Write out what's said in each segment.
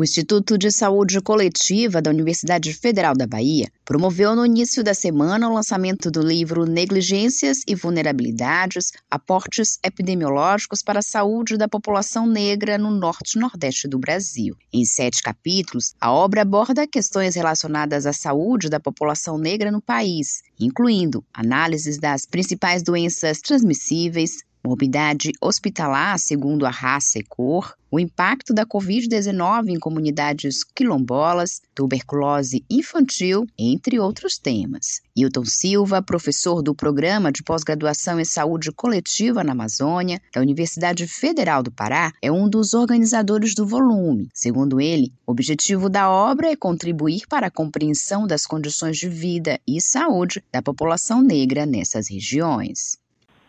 O Instituto de Saúde Coletiva da Universidade Federal da Bahia promoveu no início da semana o lançamento do livro Negligências e Vulnerabilidades: Aportes Epidemiológicos para a Saúde da População Negra no Norte e Nordeste do Brasil. Em sete capítulos, a obra aborda questões relacionadas à saúde da população negra no país, incluindo análises das principais doenças transmissíveis, morbidade hospitalar segundo a raça e cor, o impacto da Covid-19 em comunidades quilombolas, tuberculose infantil, entre outros temas. Hilton Silva, professor do Programa de Pós-Graduação em Saúde Coletiva na Amazônia, da Universidade Federal do Pará, é um dos organizadores do volume. Segundo ele, o objetivo da obra é contribuir para a compreensão das condições de vida e saúde da população negra nessas regiões.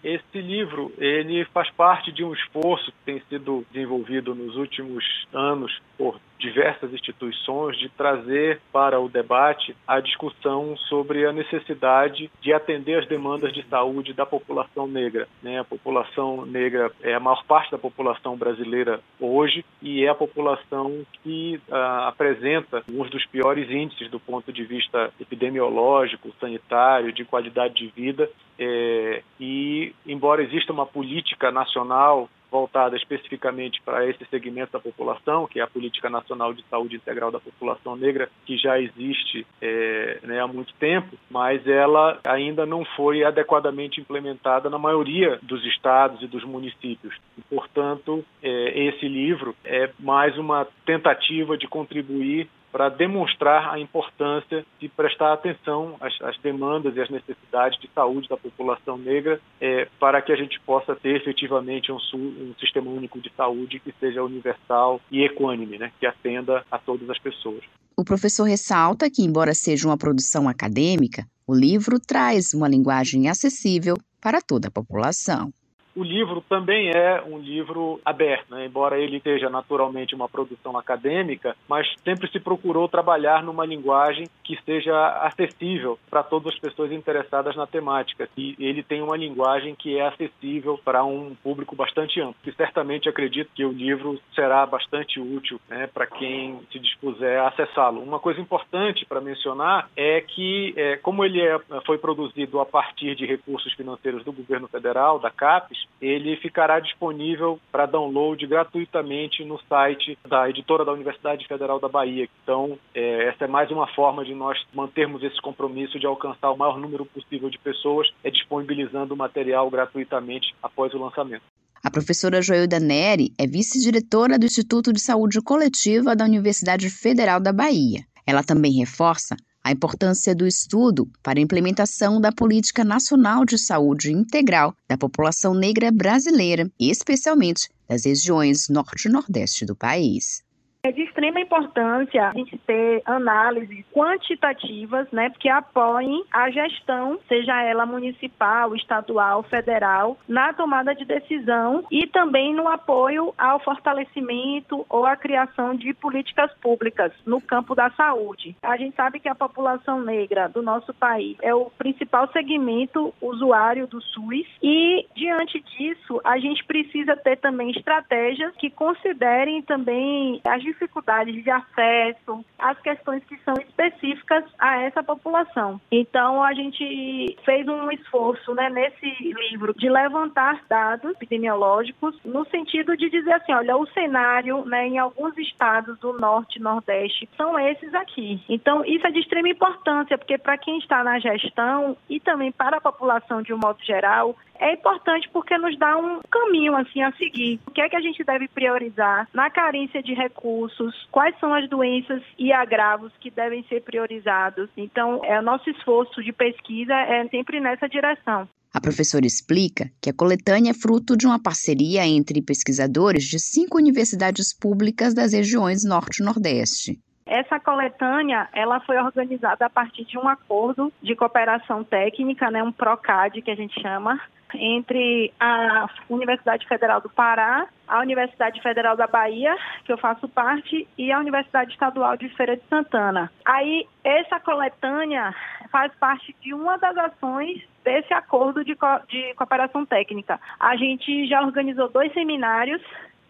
Esse livro ele faz parte de um esforço que tem sido desenvolvido nos últimos anos por diversas instituições de trazer para o debate a discussão sobre a necessidade de atender as demandas de saúde da população negra. Né? A população negra é a maior parte da população brasileira hoje e é a população que ah, apresenta um dos piores índices do ponto de vista epidemiológico, sanitário, de qualidade de vida. É, e, embora exista uma política nacional voltada especificamente para esse segmento da população, que é a Política Nacional de Saúde Integral da População Negra, que já existe é, né, há muito tempo, mas ela ainda não foi adequadamente implementada na maioria dos estados e dos municípios. E, portanto, é, esse livro é mais uma tentativa de contribuir para demonstrar a importância de prestar atenção às, às, demandas e às necessidades de saúde da população negra é, para que a gente possa ter efetivamente um, um, sistema único de saúde que seja universal e equânime, né, que atenda a todas as pessoas. O professor ressalta que, embora seja uma produção acadêmica, o livro traz uma linguagem acessível para toda a população. O livro também é um livro aberto, né? embora ele seja naturalmente uma produção acadêmica, mas sempre se procurou trabalhar numa linguagem que seja acessível para todas as pessoas interessadas na temática. E ele tem uma linguagem que é acessível para um público bastante amplo. E certamente acredito que o livro será bastante útil né, para quem se dispuser a acessá-lo. Uma coisa importante para mencionar é que, é, como ele é, foi produzido a partir de recursos financeiros do governo federal, da CAPES, ele ficará disponível para download gratuitamente no site da editora da Universidade Federal da Bahia. Então, é, essa é mais uma forma de nós mantermos esse compromisso de alcançar o maior número possível de pessoas, é disponibilizando o material gratuitamente após o lançamento. A professora Joilda Neri é vice-diretora do Instituto de Saúde Coletiva da Universidade Federal da Bahia. Ela também reforça a importância do estudo para a implementação da Política Nacional de Saúde Integral da população negra brasileira, especialmente das regiões norte e nordeste do país. É de extrema importância a gente ter análises quantitativas, né, que apoiem a gestão, seja ela municipal, estadual, federal, na tomada de decisão e também no apoio ao fortalecimento ou à criação de políticas públicas no campo da saúde. A gente sabe que a população negra do nosso país é o principal segmento usuário do SUS e diante disso a gente precisa ter também estratégias que considerem também as dificuldades de acesso, as questões que são específicas a essa população. Então, a gente fez um esforço né, nesse livro de levantar dados epidemiológicos no sentido de dizer assim, olha, o cenário né, em alguns estados do norte e nordeste são esses aqui. Então, isso é de extrema importância, porque para quem está na gestão e também para a população de um modo geral, é importante porque nos dá um caminho assim a seguir. O que é que a gente deve priorizar na carência de recursos? Quais são as doenças e agravos que devem ser priorizados? Então, é o nosso esforço de pesquisa é sempre nessa direção. A professora explica que a coletânea é fruto de uma parceria entre pesquisadores de cinco universidades públicas das regiões Norte e Nordeste. Essa coletânea, ela foi organizada a partir de um acordo de cooperação técnica, né, um PROCAD que a gente chama, entre a Universidade Federal do Pará, a Universidade Federal da Bahia, que eu faço parte, e a Universidade Estadual de Feira de Santana. Aí, essa coletânea faz parte de uma das ações desse acordo de, co de cooperação técnica. A gente já organizou dois seminários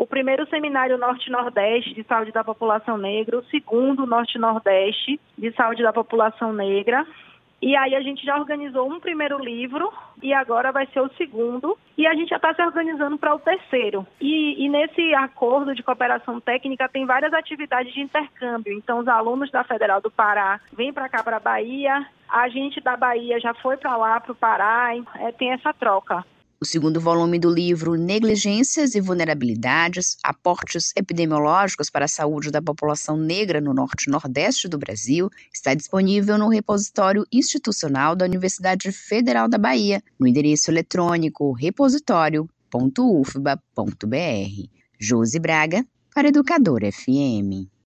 o primeiro seminário Norte-Nordeste de saúde da população negra, o segundo Norte-Nordeste de saúde da população negra. E aí a gente já organizou um primeiro livro e agora vai ser o segundo. E a gente já está se organizando para o terceiro. E, e, nesse acordo de cooperação técnica tem várias atividades de intercâmbio. Então os alunos da Federal do Pará vêm para cá para a Bahia, a gente da Bahia já foi para lá para o Pará. É, tem essa troca. O segundo volume do livro Negligências e Vulnerabilidades: Aportes Epidemiológicos para a Saúde da População Negra no Norte e Nordeste do Brasil está disponível no repositório institucional da Universidade Federal da Bahia, no endereço eletrônico repositório.ufba.br. Josi Braga, para Educador FM.